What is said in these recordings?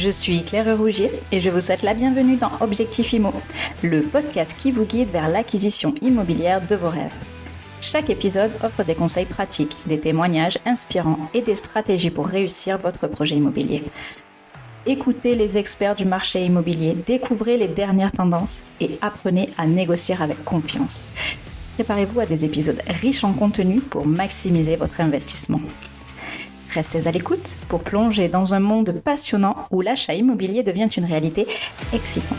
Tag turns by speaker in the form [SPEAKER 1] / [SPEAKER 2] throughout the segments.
[SPEAKER 1] Je suis Claire Rougier et je vous souhaite la bienvenue dans Objectif Imo, le podcast qui vous guide vers l'acquisition immobilière de vos rêves. Chaque épisode offre des conseils pratiques, des témoignages inspirants et des stratégies pour réussir votre projet immobilier. Écoutez les experts du marché immobilier, découvrez les dernières tendances et apprenez à négocier avec confiance. Préparez-vous à des épisodes riches en contenu pour maximiser votre investissement. Restez à l'écoute pour plonger dans un monde passionnant où l'achat immobilier devient une réalité excitante.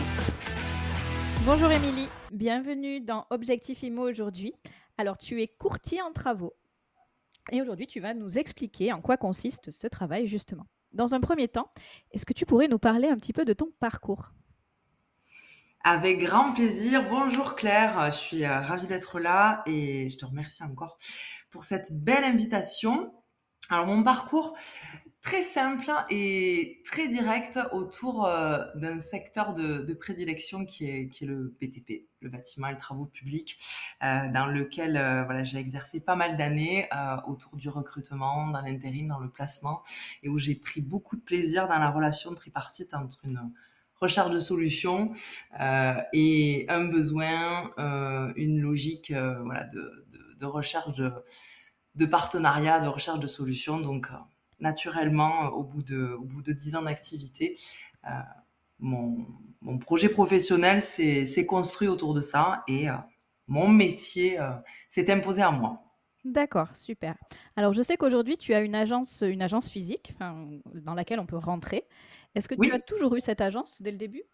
[SPEAKER 1] Bonjour Émilie, bienvenue dans Objectif Immo aujourd'hui. Alors tu es courtier en travaux et aujourd'hui tu vas nous expliquer en quoi consiste ce travail justement. Dans un premier temps, est-ce que tu pourrais nous parler un petit peu de ton parcours?
[SPEAKER 2] Avec grand plaisir. Bonjour Claire, je suis euh, ravie d'être là et je te remercie encore pour cette belle invitation. Alors mon parcours très simple et très direct autour euh, d'un secteur de, prédilection qui est, qui est le BTP, le bâtiment et les travaux publics, euh, dans lequel euh, voilà, j'ai exercé pas mal d'années autour du recrutement, dans l'intérim, dans le placement, et où j'ai pris beaucoup de plaisir dans la relation tripartite entre une recherche de solutions et un besoin, une logique voilà, de, de, de recherche de de partenariat, de recherche de solutions. Donc, euh, naturellement, euh, au bout de, au bout de 10 ans d'activité, euh, mon, mon, projet professionnel s'est construit autour de ça et mon métier s'est imposé à moi.
[SPEAKER 1] D'accord, super. Alors, je sais qu'aujourd'hui, tu as une agence, une agence physique dans laquelle on peut rentrer. Est-ce que tu as toujours eu cette agence dès le début?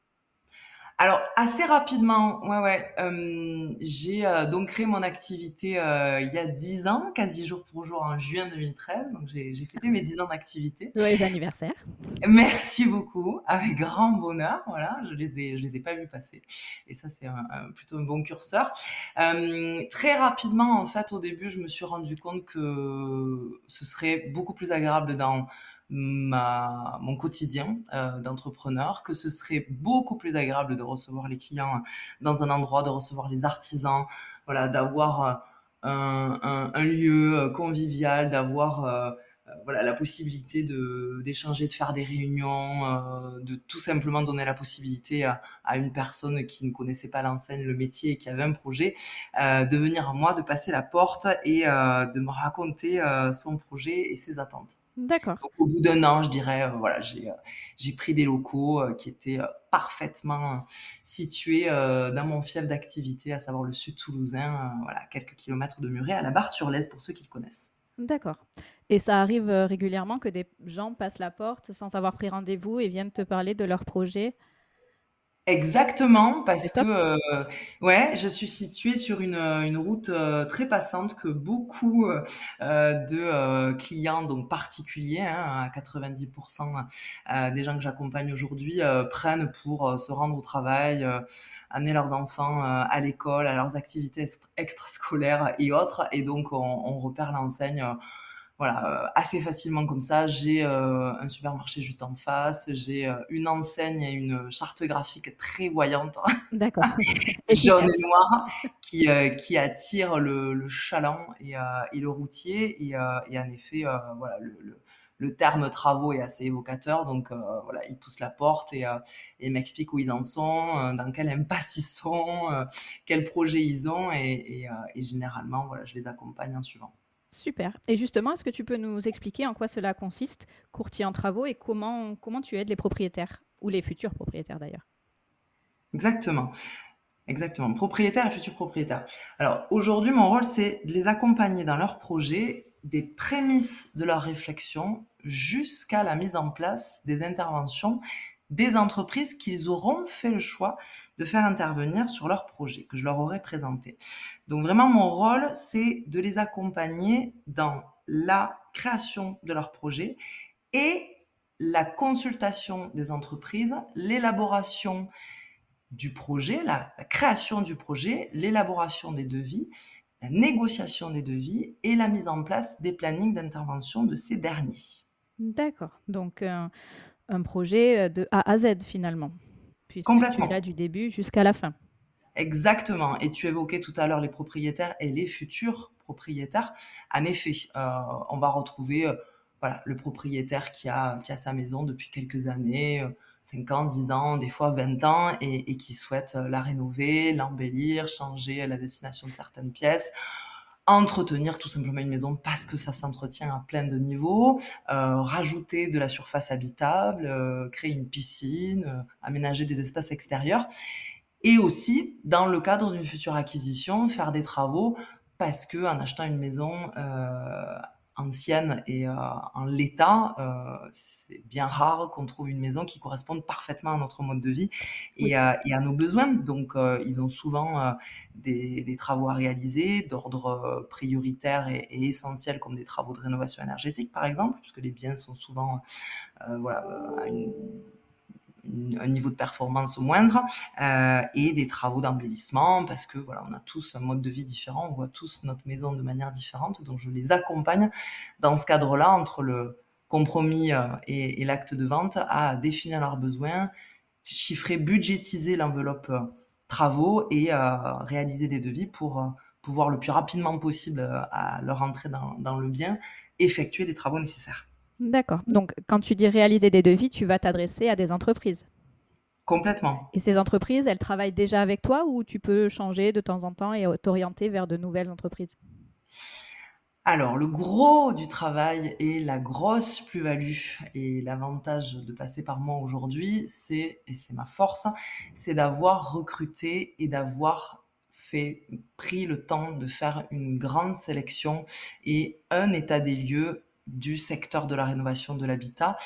[SPEAKER 2] Alors assez rapidement, ouais ouais, euh, j'ai euh, donc créé mon activité euh, il y a 10 ans, quasi jour pour jour en juin 2013. Donc j'ai fêté mes 10 ans d'activité.
[SPEAKER 1] Joyeux anniversaire.
[SPEAKER 2] Merci beaucoup, avec grand bonheur. Voilà, je les ai je les ai pas vus passer, et ça c'est plutôt un bon curseur. très rapidement, en fait, au début, je me suis rendu compte que ce serait beaucoup plus agréable dans ma, mon quotidien euh, d'entrepreneur, que ce serait beaucoup plus agréable de recevoir les clients dans un endroit, de recevoir les artisans, voilà, d'avoir euh, un, un, un, lieu euh, convivial, d'avoir euh, voilà la possibilité de d'échanger, de faire des réunions, euh, de tout simplement donner la possibilité à, à, une personne qui ne connaissait pas l'enseigne, le métier et qui avait un projet, euh, de venir à moi, de passer la porte et de me raconter son projet et ses attentes.
[SPEAKER 1] D'accord.
[SPEAKER 2] Au bout d'un an, je dirais, euh, voilà, j'ai euh, j'ai pris des locaux euh, qui étaient parfaitement situés dans mon fief d'activité, à savoir le sud toulousain, voilà, quelques kilomètres de Muret, à la Barre-sur-Lez, pour ceux qui le connaissent.
[SPEAKER 1] D'accord. Et ça arrive régulièrement que des gens passent la porte sans avoir pris rendez-vous et viennent te parler de leur projet
[SPEAKER 2] Exactement, parce que euh, ouais, je suis située sur une, une route euh, très passante que beaucoup euh, de clients, donc particuliers, hein, à 90% des gens que j'accompagne aujourd'hui, prennent pour se rendre au travail, amener leurs enfants à l'école, à leurs activités extrascolaires et autres. Et donc, on, on repère l'enseigne voilà, euh, assez facilement comme ça. J'ai euh, un supermarché juste en face, j'ai euh, une enseigne et une charte graphique très voyante,
[SPEAKER 1] D'accord.
[SPEAKER 2] jaune et noire, qui, qui attire le, le chaland et, et, le routier. Et, et en effet, voilà, le, le, le, terme travaux est assez évocateur. Donc voilà, ils poussent la porte et, et m'expliquent où ils en sont, dans quel impasse ils sont, quel projet ils ont. Et, et généralement, voilà, je les accompagne en suivant.
[SPEAKER 1] Super. Et justement, est-ce que tu peux nous expliquer en quoi cela consiste, courtier en travaux, et comment, comment tu aides les propriétaires, ou les futurs propriétaires d'ailleurs?
[SPEAKER 2] Exactement. Exactement. Propriétaires et futurs propriétaires. Alors aujourd'hui, mon rôle, c'est de les accompagner dans leur projet, des prémices de leur réflexion jusqu'à la mise en place des interventions des entreprises qu'ils auront fait le choix de faire intervenir sur leur projet que je leur aurais présenté. Donc vraiment, mon rôle, c'est de les accompagner dans la création de leur projet et la consultation des entreprises, l'élaboration du projet, la, création du projet, l'élaboration des devis, la négociation des devis et la mise en place des plannings d'intervention de ces derniers.
[SPEAKER 1] D'accord. Donc, euh, un projet euh, de A à Z finalement.
[SPEAKER 2] Complètement.
[SPEAKER 1] Tu es là du début jusqu'à la fin.
[SPEAKER 2] Exactement. Et tu évoquais tout à l'heure les propriétaires et les futurs propriétaires. En effet, euh, on va retrouver euh, voilà, le propriétaire qui a, qui a sa maison depuis quelques années, 5 ans, 10 ans, des fois 20 ans, et, et qui souhaite la rénover, l'embellir, changer la destination de certaines pièces entretenir tout simplement une maison parce que ça s'entretient à plein de niveaux, euh, rajouter de la surface habitable, euh, créer une piscine, euh, aménager des espaces extérieurs, et aussi, dans le cadre d'une future acquisition, faire des travaux parce que en achetant une maison ancienne et euh, en l'état, euh, c'est bien rare qu'on trouve une maison qui corresponde parfaitement à notre mode de vie et, à, nos besoins. Donc, euh, ils ont souvent des, travaux à réaliser d'ordre prioritaire et, et, essentiel, comme des travaux de rénovation énergétique, par exemple, puisque les biens sont souvent voilà, à une un niveau de performance moindre euh, et des travaux d'embellissement parce que voilà, on a tous un mode de vie différent, on voit tous notre maison de manière différente. Donc je les accompagne dans ce cadre-là entre le compromis euh, et, l'acte de vente à définir leurs besoins, chiffrer, budgétiser l'enveloppe euh, travaux et réaliser des devis pour pouvoir le plus rapidement possible à leur entrée dans le bien effectuer les travaux nécessaires.
[SPEAKER 1] D'accord. Donc, quand tu dis réaliser des devis, tu vas t'adresser à des entreprises.
[SPEAKER 2] Complètement.
[SPEAKER 1] Et ces entreprises, elles travaillent déjà avec toi ou tu peux changer de temps en temps et t'orienter vers de nouvelles entreprises?
[SPEAKER 2] Alors, le gros du travail et la grosse plus-value et l'avantage de passer par moi aujourd'hui, c'est, et c'est ma force, c'est d'avoir recruté et d'avoir fait, pris le temps de faire une grande sélection et un état des lieux du secteur de la rénovation de l'habitat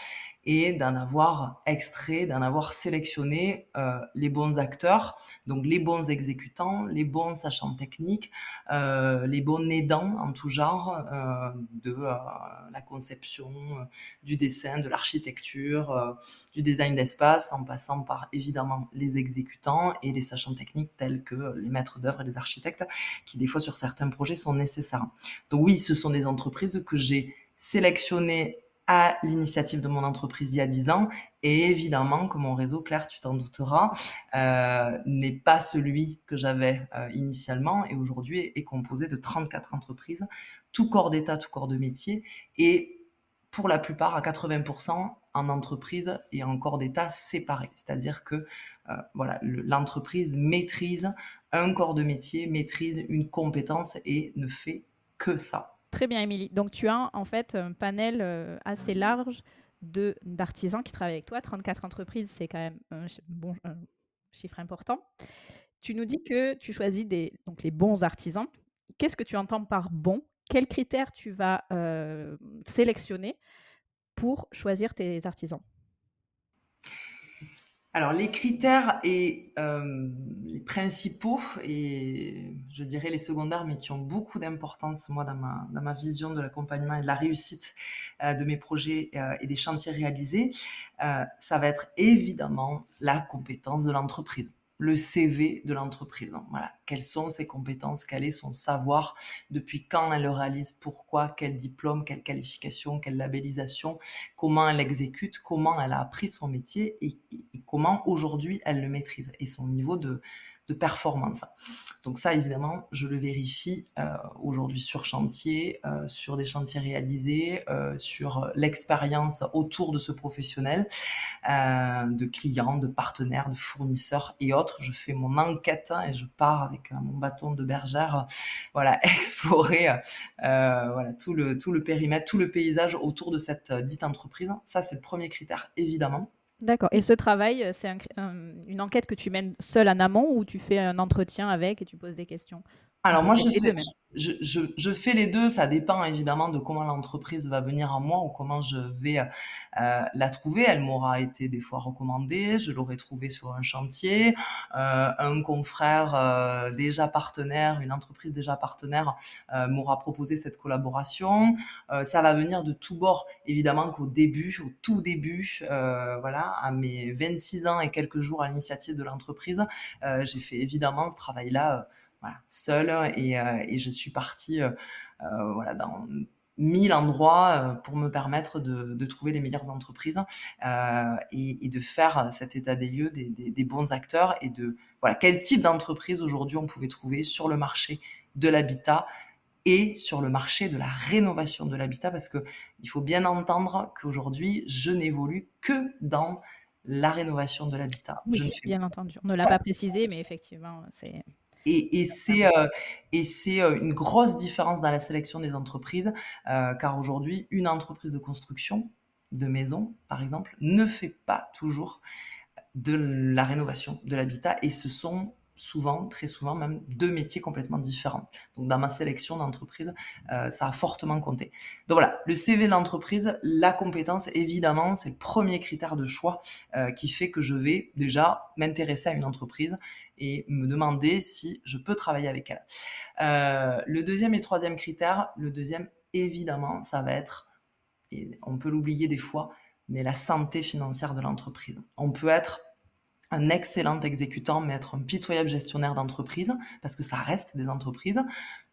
[SPEAKER 2] et d'en avoir extrait, d'en avoir sélectionné euh, les bons acteurs, donc les bons exécutants, les bons sachants techniques, euh, les bons aidants en tout genre euh, de la conception, du dessin, de l'architecture, du design d'espace, en passant par évidemment les exécutants et les sachants techniques tels que les maîtres d'œuvre et les architectes, qui des fois sur certains projets sont nécessaires. Donc oui, ce sont des entreprises que j'ai sélectionné à l'initiative de mon entreprise il y a 10 ans. Et évidemment que mon réseau, Claire, tu t'en douteras, euh, n'est pas celui que j'avais euh, initialement et aujourd'hui est, composé de 34 entreprises, tout corps d'État, tout corps de métier, et pour la plupart à 80% en entreprise et en corps d'État séparés. C'est-à-dire que euh, l'entreprise maîtrise un corps de métier, maîtrise une compétence et ne fait que ça.
[SPEAKER 1] Très bien, Émilie. Donc, tu as en fait un panel euh, assez large d'artisans qui travaillent avec toi. 34 entreprises, c'est quand même un, chiffre important. Tu nous dis que tu choisis donc les bons artisans. Qu'est-ce que tu entends par bon? Quels critères tu vas euh, sélectionner pour choisir tes artisans?
[SPEAKER 2] Alors les critères et euh, les principaux et je dirais les secondaires, mais qui ont beaucoup d'importance moi dans ma dans ma vision de l'accompagnement et de la réussite euh, de mes projets euh, et des chantiers réalisés, ça va être évidemment la compétence de l'entreprise le CV de l'entreprise. Voilà, quelles sont ses compétences, quel est son savoir, depuis quand elle le réalise, pourquoi, quel diplôme, quelle qualification, quelle labellisation, comment elle exécute, comment elle a appris son métier? Et comment aujourd'hui elle le maîtrise? Et son niveau de, performance. Donc ça, évidemment, je le vérifie euh, aujourd'hui sur chantier, euh, sur des chantiers réalisés, euh, sur l'expérience autour de ce professionnel, de clients, de partenaires, de fournisseurs et autres. Je fais mon enquête et je pars avec mon bâton de bergère, voilà, explorer voilà tout le tout le périmètre, tout le paysage autour de cette dite entreprise. Ça, c'est le premier critère, évidemment.
[SPEAKER 1] D'accord. Et ce travail, c'est une enquête que tu mènes seul en amont ou tu fais un entretien avec et tu poses des questions?
[SPEAKER 2] Alors moi, je fais, je, je, je, fais les deux. Ça dépend évidemment de comment l'entreprise va venir à moi ou comment je vais euh, la trouver. Elle m'aura été des fois recommandée, je l'aurai trouvée sur un chantier. Euh, un confrère euh, déjà partenaire, une entreprise déjà partenaire euh, m'aura proposé cette collaboration. Euh, ça va venir de tous bords. Évidemment qu'au début, au tout début, voilà, à mes 26 ans et quelques jours à l'initiative de l'entreprise, j'ai fait évidemment ce travail-là voilà, seule et, euh, et, je suis partie euh, euh, voilà, dans mille endroits pour me permettre de, de trouver les meilleures entreprises euh, et, et, de faire cet état des lieux des, des, des bons acteurs et de voilà quel type d'entreprise aujourd'hui on pouvait trouver sur le marché de l'habitat et sur le marché de la rénovation de l'habitat parce que il faut bien entendre qu'aujourd'hui, je n'évolue que dans la rénovation de l'habitat.
[SPEAKER 1] Oui, bien entendu. On ne l'a pas précisé, mais effectivement, c'est...
[SPEAKER 2] Et, et c'est euh, et c'est euh, une grosse différence dans la sélection des entreprises, euh, car aujourd'hui, une entreprise de construction de maison, par exemple, ne fait pas toujours de la rénovation de l'habitat, et ce sont souvent, très souvent même, deux métiers complètement différents. Donc dans ma sélection d'entreprise, euh, ça a fortement compté. Donc voilà, le CV d'entreprise, la compétence, évidemment, c'est le premier critère de choix euh, qui fait que je vais déjà m'intéresser à une entreprise et me demander si je peux travailler avec elle. Euh, le deuxième et troisième critère, le deuxième, évidemment, ça va être, et on peut l'oublier des fois, mais la santé financière de l'entreprise. On peut être un excellent exécutant, mais être un pitoyable gestionnaire d'entreprise, parce que ça reste des entreprises,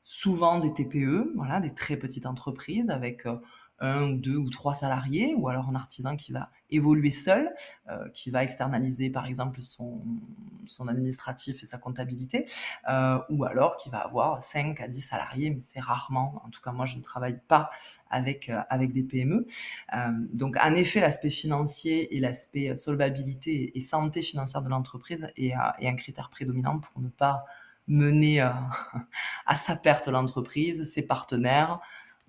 [SPEAKER 2] souvent des TPE, voilà, des très petites entreprises avec euh, un ou deux ou trois salariés, ou alors un artisan qui va évoluer seul, euh, qui va externaliser par exemple son, son administratif et sa comptabilité, euh, ou alors qui va avoir 5 à 10 salariés, mais c'est rarement, en tout cas moi je ne travaille pas avec, euh, avec des PME. Euh, donc en effet, l'aspect financier et l'aspect solvabilité et santé financière de l'entreprise est, est, un critère prédominant pour ne pas mener à sa perte l'entreprise, ses partenaires,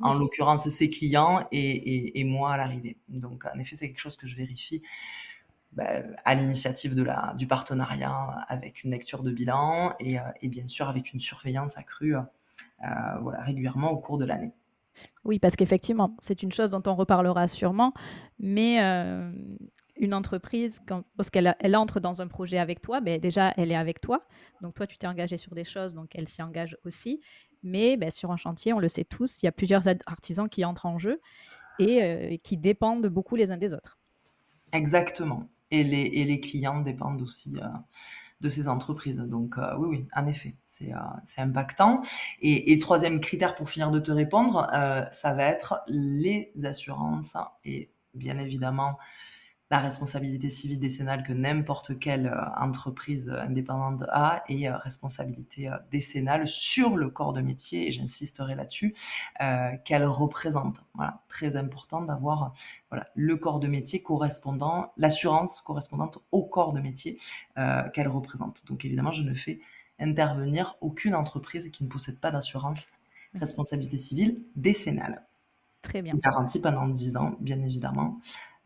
[SPEAKER 2] en l'occurrence ses clients et, et, moi à l'arrivée. Donc en effet, c'est quelque chose que je vérifie bah, à l'initiative de la, du partenariat avec une lecture de bilan et, euh, et bien sûr avec une surveillance accrue euh, voilà, régulièrement au cours de l'année.
[SPEAKER 1] Oui, parce qu'effectivement, c'est une chose dont on reparlera sûrement, mais euh, une entreprise, quand, elle entre dans un projet avec toi, ben déjà, elle est avec toi. Donc, toi, tu t'es engagé sur des choses, donc elle s'y engage aussi. Mais ben, sur un chantier, on le sait tous, il y a plusieurs artisans qui entrent en jeu et euh, qui dépendent beaucoup les uns des autres.
[SPEAKER 2] Exactement. Et les, et les clients dépendent aussi euh, de ces entreprises. Donc euh, oui, oui, en effet, c'est impactant. Et, et, le troisième critère pour finir de te répondre, ça va être les assurances et bien évidemment la responsabilité civile décennale que n'importe quelle euh, entreprise indépendante a et euh, responsabilité euh, décennale sur le corps de métier, et j'insisterai là-dessus, qu'elle représente. Voilà, très important d'avoir voilà, le corps de métier correspondant, l'assurance correspondante au corps de métier qu'elle représente. Donc évidemment, je ne fais intervenir aucune entreprise qui ne possède pas d'assurance responsabilité civile décennale.
[SPEAKER 1] Très bien.
[SPEAKER 2] Garantie pendant 10 ans, bien évidemment.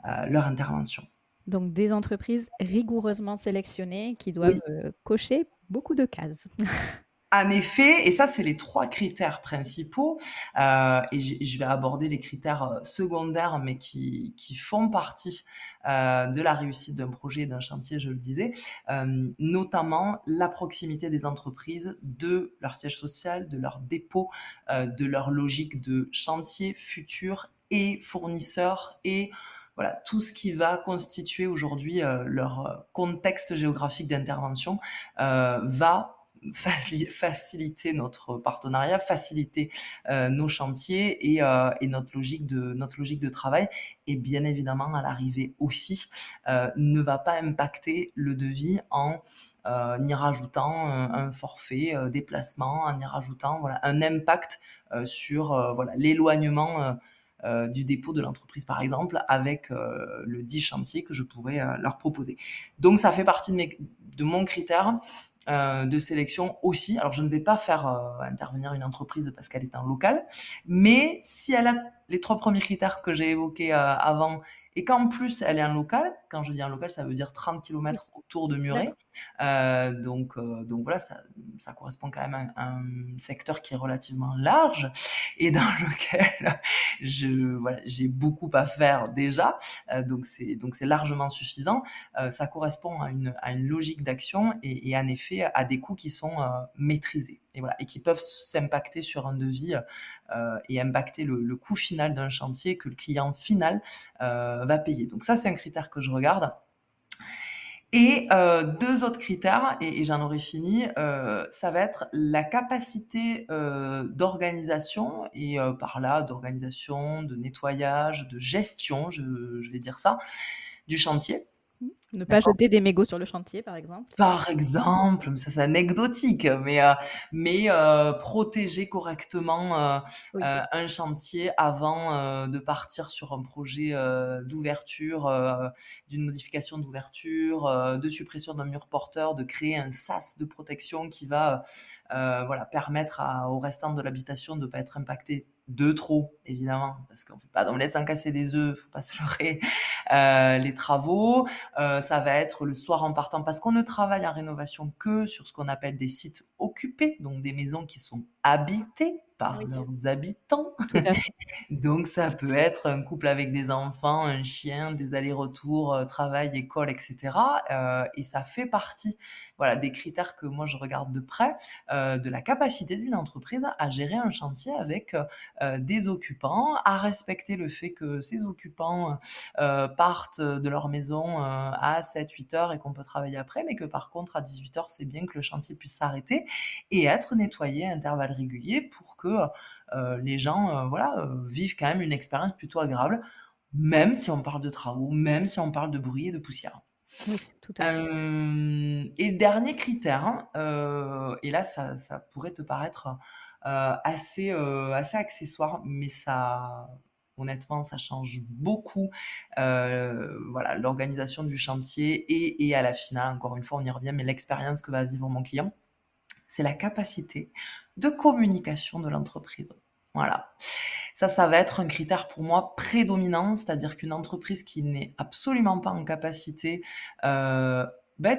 [SPEAKER 2] Euh, leur intervention.
[SPEAKER 1] Donc des entreprises rigoureusement sélectionnées qui doivent euh, cocher beaucoup de cases.
[SPEAKER 2] En effet, et ça, c'est les trois critères principaux. Euh, et je vais aborder les critères secondaires, mais qui, qui font partie euh, de la réussite d'un projet, d'un chantier, je le disais, euh, notamment la proximité des entreprises de leur siège social, de leur dépôt, de leur logique de chantier futur et fournisseurs et voilà, tout ce qui va constituer aujourd'hui euh, leur euh, contexte géographique d'intervention euh, va faciliter notre partenariat, faciliter nos chantiers et, et, notre logique de notre logique de travail. Et bien évidemment à l'arrivée aussi ne va pas impacter le devis en euh, y rajoutant un, forfait déplacement, en y rajoutant voilà un impact sur voilà l'éloignement euh, du dépôt de l'entreprise, par exemple, avec euh, le 10 chantier que je pourrais euh, leur proposer. Donc, ça fait partie de, mes, de mon critère de sélection aussi. Alors, je ne vais pas faire intervenir une entreprise parce qu'elle est en local, mais si elle a les trois premiers critères que j'ai évoqués avant et qu'en plus elle est en local, quand je dis en local, ça veut dire 30 km autour de Muret. Euh, donc, euh, donc voilà, ça, ça, correspond quand même à un, secteur qui est relativement large et dans lequel je voilà, j'ai beaucoup à faire déjà. Euh, donc c'est donc c'est largement suffisant. Ça correspond à une, à une logique d'action et, et, en effet à des coûts qui sont maîtrisés et voilà et qui peuvent s'impacter sur un devis et impacter le, le coût final d'un chantier que le client final va payer. Donc ça c'est un critère que je regarde. Et euh, deux autres critères, et, j'en aurai fini, euh, ça va être la capacité euh, d'organisation, et par là d'organisation, de nettoyage, de gestion, je, vais dire ça, du chantier.
[SPEAKER 1] Ne pas jeter des mégots sur le chantier, par exemple.
[SPEAKER 2] Par exemple, ça c'est anecdotique, mais, euh, mais euh, protéger correctement euh, un chantier avant de partir sur un projet d'ouverture, d'une modification d'ouverture, de suppression d'un mur porteur, de créer un sas de protection qui va voilà, permettre au restant de l'habitation de ne pas être impacté de trop, évidemment, parce qu'on ne fait pas d'omelette sans casser des œufs, faut pas se leurrer. Euh, les travaux, euh, ça va être le soir en partant, parce qu'on ne travaille en rénovation que sur ce qu'on appelle des sites occupés, donc des maisons qui sont habitées par leurs habitants. Donc ça peut être un couple avec des enfants, un chien, des allers-retours, euh, travail, école, etc. Euh, et ça fait partie voilà, des critères que moi je regarde de près, euh, de la capacité d'une entreprise à gérer un chantier avec des occupants, à respecter le fait que ces occupants partent de leur maison à 7-8 heures et qu'on peut travailler après, mais que par contre à 18 heures c'est bien que le chantier puisse s'arrêter et être nettoyé à intervalles réguliers pour que euh, les gens euh, voilà, euh, vivent quand même une expérience plutôt agréable, même si on parle de travaux, même si on parle de bruit et de poussière. tout à fait. et le dernier critère, hein, et là ça, ça, pourrait te paraître assez, assez accessoire, mais ça, honnêtement, ça change beaucoup voilà, l'organisation du chantier et, et, à la finale, encore une fois, on y revient, mais l'expérience que va vivre mon client c'est la capacité de communication de l'entreprise. Voilà. Ça, ça va être un critère pour moi prédominant, c'est-à-dire qu'une entreprise qui n'est absolument pas en capacité, euh, ben,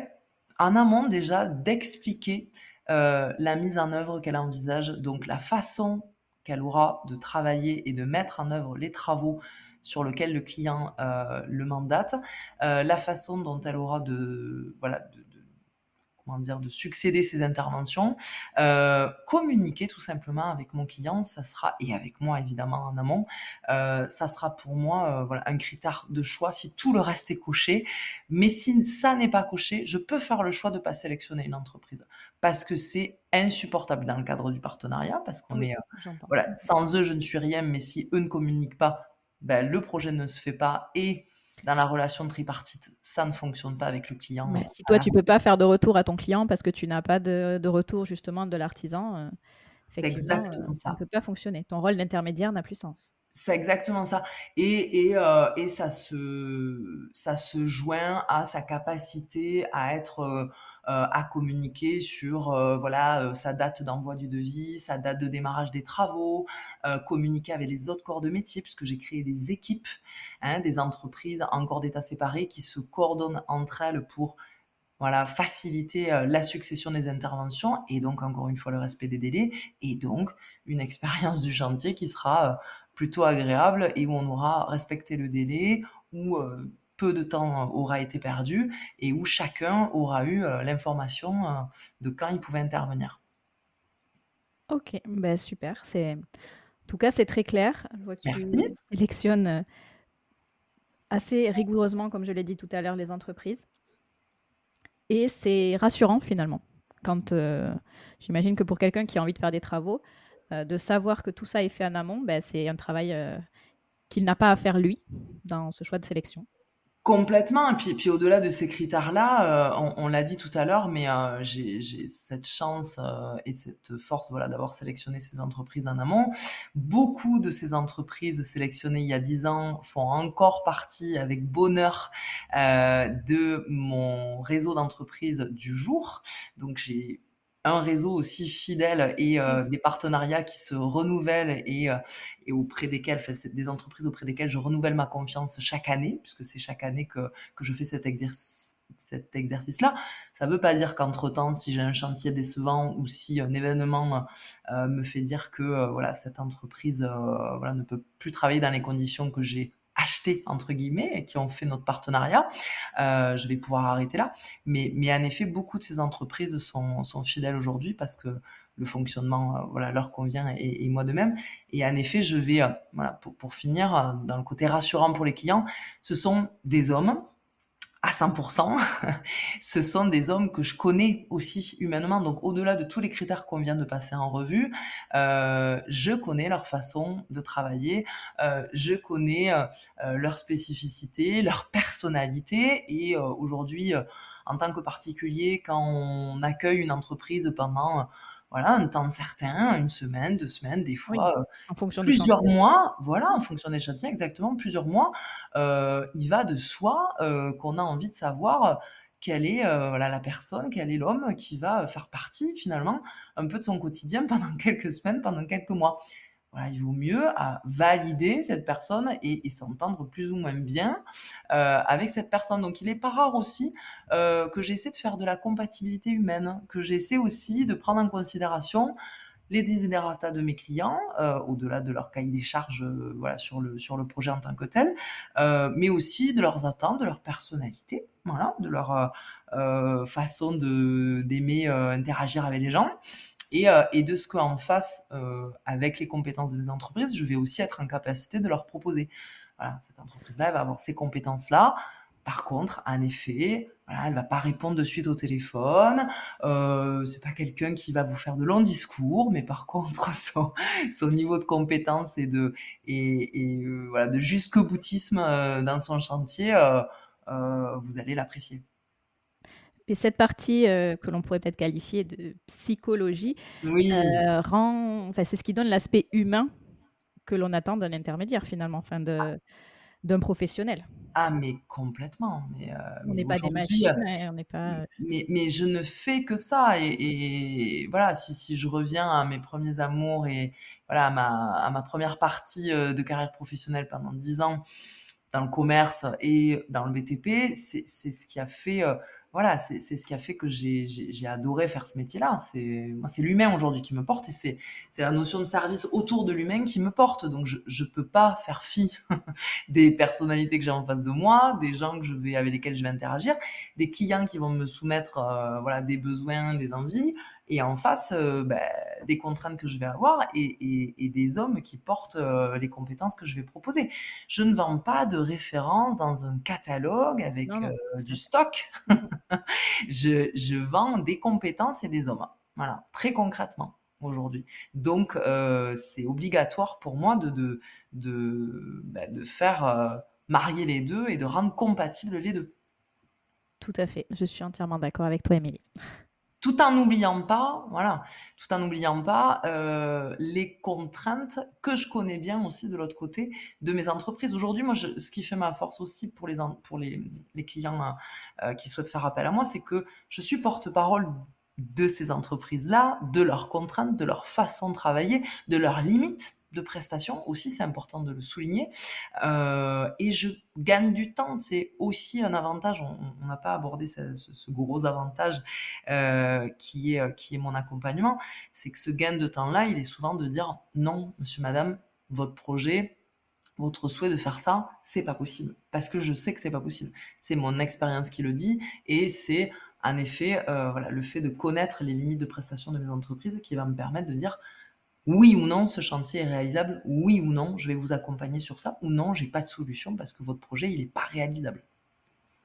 [SPEAKER 2] en amont déjà, d'expliquer euh, la mise en œuvre qu'elle envisage, donc la façon qu'elle aura de travailler et de mettre en œuvre les travaux sur lesquels le client euh, le mandate, la façon dont elle aura de, voilà, de, comment dire, de succéder ces interventions, euh, communiquer tout simplement avec mon client, ça sera, et avec moi évidemment en amont, euh, ça sera pour moi euh, voilà, un critère de choix si tout le reste est coché. Mais si ça n'est pas coché, je peux faire le choix de ne pas sélectionner une entreprise. Parce que c'est insupportable dans le cadre du partenariat, parce qu'on est, voilà, sans eux, je ne suis rien, mais si eux ne communiquent pas, ben, le projet ne se fait pas et dans la relation tripartite, ça ne fonctionne pas avec le client.
[SPEAKER 1] Mais si toi, tu peux pas faire de retour à ton client parce que tu n'as pas de, retour justement de l'artisan, euh, c'est exactement euh, ça. Ça ne peut pas fonctionner. Ton rôle d'intermédiaire n'a plus sens.
[SPEAKER 2] C'est exactement ça. Et, et, euh, et, ça, se, ça se joint à sa capacité à être euh, à communiquer sur euh, voilà euh, sa date d'envoi du devis, sa date de démarrage des travaux, communiquer avec les autres corps de métier puisque j'ai créé des équipes, hein, des entreprises en corps d'état séparés qui se coordonnent entre elles pour voilà, faciliter la succession des interventions et donc encore une fois le respect des délais et donc une expérience du chantier qui sera plutôt agréable et où on aura respecté le délai, peu de temps aura été perdu et où chacun aura eu euh, l'information euh, de quand il pouvait intervenir.
[SPEAKER 1] Ok, ben super. C'est... En tout cas, c'est très clair. Je vois que Merci. tu sélectionnes euh, assez rigoureusement, comme je l'ai dit tout à l'heure, les entreprises. Et c'est rassurant finalement. Quand j'imagine que pour quelqu'un qui a envie de faire des travaux, de savoir que tout ça est fait en amont, ben, c'est un travail qu'il n'a pas à faire lui dans ce choix de sélection.
[SPEAKER 2] Complètement. Et puis, puis au-delà de ces critères-là, euh, on, l'a dit tout à l'heure, mais euh, j'ai cette chance euh, et cette force voilà, d'avoir sélectionné ces entreprises en amont. Beaucoup de ces entreprises sélectionnées il y a dix ans font encore partie avec bonheur de mon réseau d'entreprises du jour. Donc j'ai un réseau aussi fidèle et euh, mmh. des partenariats qui se renouvellent et, euh, et auprès desquels, enfin, des entreprises auprès desquelles je renouvelle ma confiance chaque année, puisque c'est chaque année que, que je fais cet exercice cet exercice-là. Ça ne veut pas dire qu'entre-temps, si j'ai un chantier décevant ou si un événement euh, me fait dire que voilà, cette entreprise voilà, ne peut plus travailler dans les conditions que j'ai acheté entre guillemets et qui ont fait notre partenariat. Euh, je vais pouvoir arrêter là. Mais, mais en effet, beaucoup de ces entreprises sont, sont fidèles aujourd'hui parce que le fonctionnement euh, voilà, leur convient et, moi de même. Et en effet, je vais, euh, voilà, pour, pour finir, dans le côté rassurant pour les clients, ce sont des hommes à 100%, ce sont des hommes que je connais aussi humainement. Donc au-delà de tous les critères qu'on vient de passer en revue, euh, je connais leur façon de travailler, euh, je connais euh, leur spécificité, leur personnalité. Et aujourd'hui, en tant que particulier, quand on accueille une entreprise pendant voilà, un temps certain, une semaine, deux semaines, des fois, euh, en fonction plusieurs mois, voilà, en fonction des châtiens, exactement, plusieurs mois, euh, il va de soi euh, qu'on a envie de savoir quelle est la personne, quel est l'homme qui va faire partie finalement un peu de son quotidien pendant quelques semaines, pendant quelques mois il vaut mieux à valider cette personne et, s'entendre plus ou moins bien euh, avec cette personne. Donc, il n'est pas rare aussi euh, que j'essaie de faire de la compatibilité humaine, que j'essaie aussi de prendre en considération les desiderata de mes clients, euh, au-delà de leur cahier des charges sur, le, projet en tant que tel, mais aussi de leurs attentes, de leur personnalité, de leur façon d'aimer interagir avec les gens. Euh, et, de ce qu'en face, euh, avec les compétences de mes entreprises, je vais aussi être en capacité de leur proposer. Cette entreprise-là, elle va avoir ces compétences-là. Par contre, en effet, voilà, elle va pas répondre de suite au téléphone. Euh, c'est pas quelqu'un qui va vous faire de longs discours, mais par contre, son, niveau de compétence et de et, euh, de jusqu'au boutisme dans son chantier, vous allez l'apprécier.
[SPEAKER 1] Et cette partie, euh, que l'on pourrait peut-être qualifier de psychologie, euh, rend enfin, c'est ce qui donne l'aspect humain que l'on attend d'un intermédiaire finalement, enfin de d'un professionnel.
[SPEAKER 2] Ah mais complètement, mais, euh,
[SPEAKER 1] On n'est pas des machines on n'est pas,
[SPEAKER 2] mais mais je ne fais que ça et voilà, si si je reviens à mes premiers amours et voilà, à ma à ma partie, de carrière professionnelle pendant 10 ans dans le commerce et dans le BTP, c'est c'est ce qui a fait, voilà, c'est ce qui a fait que j'ai adoré faire ce métier-là. C'est moi, c'est l'humain aujourd'hui qui me porte et c'est la notion de service autour de l'humain qui me porte. Donc je je peux pas faire fi des personnalités que j'ai en face de moi, des gens que je avec lesquels je vais interagir, des clients qui vont me soumettre euh, voilà des besoins, des envies et en face euh, ben, des contraintes que je vais avoir et, et, des hommes qui portent euh, les compétences que je vais proposer. Je ne vends pas de référence dans un catalogue avec euh, du stock. je, je, vends des compétences et des hommes. Voilà, très concrètement aujourd'hui. Donc, c'est obligatoire pour moi de, de, de, ben, de faire marier les deux et de rendre compatibles les deux.
[SPEAKER 1] Tout à fait, je suis entièrement d'accord avec toi, Émilie
[SPEAKER 2] tout en n'oubliant pas, voilà, tout en n'oubliant pas euh, les contraintes que je connais bien aussi de l'autre côté de mes entreprises. Aujourd'hui, moi, ce qui fait ma force aussi pour les clients euh, qui souhaitent faire appel à moi, c'est que je suis porte-parole de ces entreprises-là, de leurs contraintes, de leur façon de travailler, de leurs limites de prestations aussi, c'est important de le souligner. Euh, et je gagne du temps, c'est aussi un avantage. On n'a pas abordé ce, gros avantage euh, qui, est, qui est mon accompagnement. C'est que ce gain de temps-là, il est souvent de dire non, monsieur, madame, votre projet, votre souhait de faire ça, c'est pas possible. Parce que je sais que c'est pas possible. C'est mon expérience qui le dit et c'est en effet euh, voilà, le fait de connaître les limites de prestation de mes entreprises qui va me permettre de dire oui ou non ce chantier est réalisable, oui ou non je vais vous accompagner sur ça, ou non j'ai pas de solution parce que votre projet il n'est pas réalisable.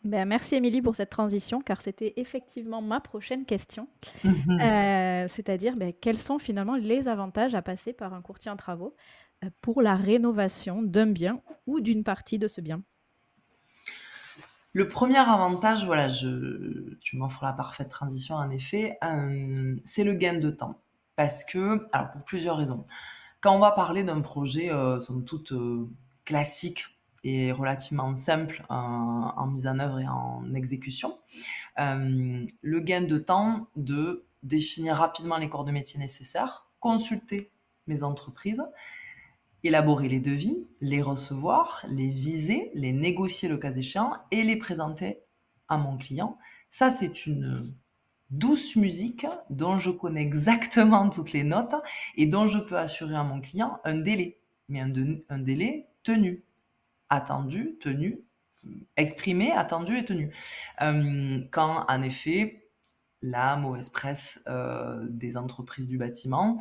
[SPEAKER 1] Ben, merci Émilie pour cette transition, car c'était effectivement ma prochaine question. Mhm. Euh, c'est-à-dire, ben, quels sont finalement les avantages à passer par un courtier en travaux euh, pour la rénovation d'un bien ou d'une partie de ce bien?
[SPEAKER 2] Le premier avantage, voilà, je, tu m'offres la parfaite transition en effet, euh, c'est le gain de temps. Parce que, alors pour plusieurs raisons. Quand on va parler d'un projet, euh, somme toute, euh, classique et relativement simple en, mise en œuvre et en exécution, euh, le gain de temps de définir rapidement les corps de métier nécessaires, consulter mes entreprises, élaborer les devis, les recevoir, les viser, les négocier le cas échéant et les présenter à mon client. Ça, c'est une douce musique dont je connais exactement toutes les notes et dont je peux assurer à mon client un délai, mais un, délai tenu, attendu, tenu, exprimé, attendu et tenu. Euh, quand en effet, la mauvaise presse euh, des entreprises du bâtiment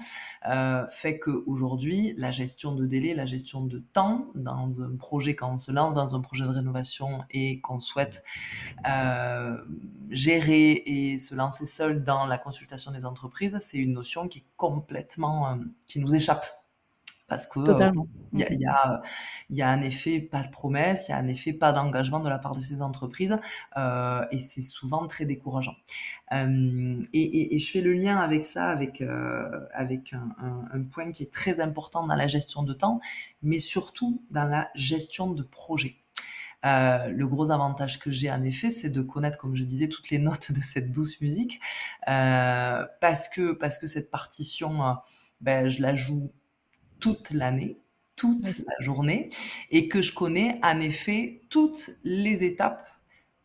[SPEAKER 2] euh, fait qu'aujourd'hui, la gestion de délai, la gestion de temps dans un projet, quand on se lance dans un projet de rénovation et qu'on souhaite euh, gérer et se lancer seul dans la consultation des entreprises, c'est une notion qui est complètement, qui nous échappe parce que euh, il y, a, y, a, y, a, un effet pas de promesse, il y a un effet pas d'engagement de la part de ces entreprises euh, et c'est souvent très décourageant. Euh, et, et, et, je fais le lien avec ça, avec, euh, avec un, un, un, point qui est très important dans la gestion de temps, mais surtout dans la gestion de projet. Euh, le gros avantage que j'ai en effet, c'est de connaître, comme je disais, toutes les notes de cette douce musique, euh, parce que parce que cette partition, ben, je la joue toute l'année, toute la journée, et que je connais en effet toutes les étapes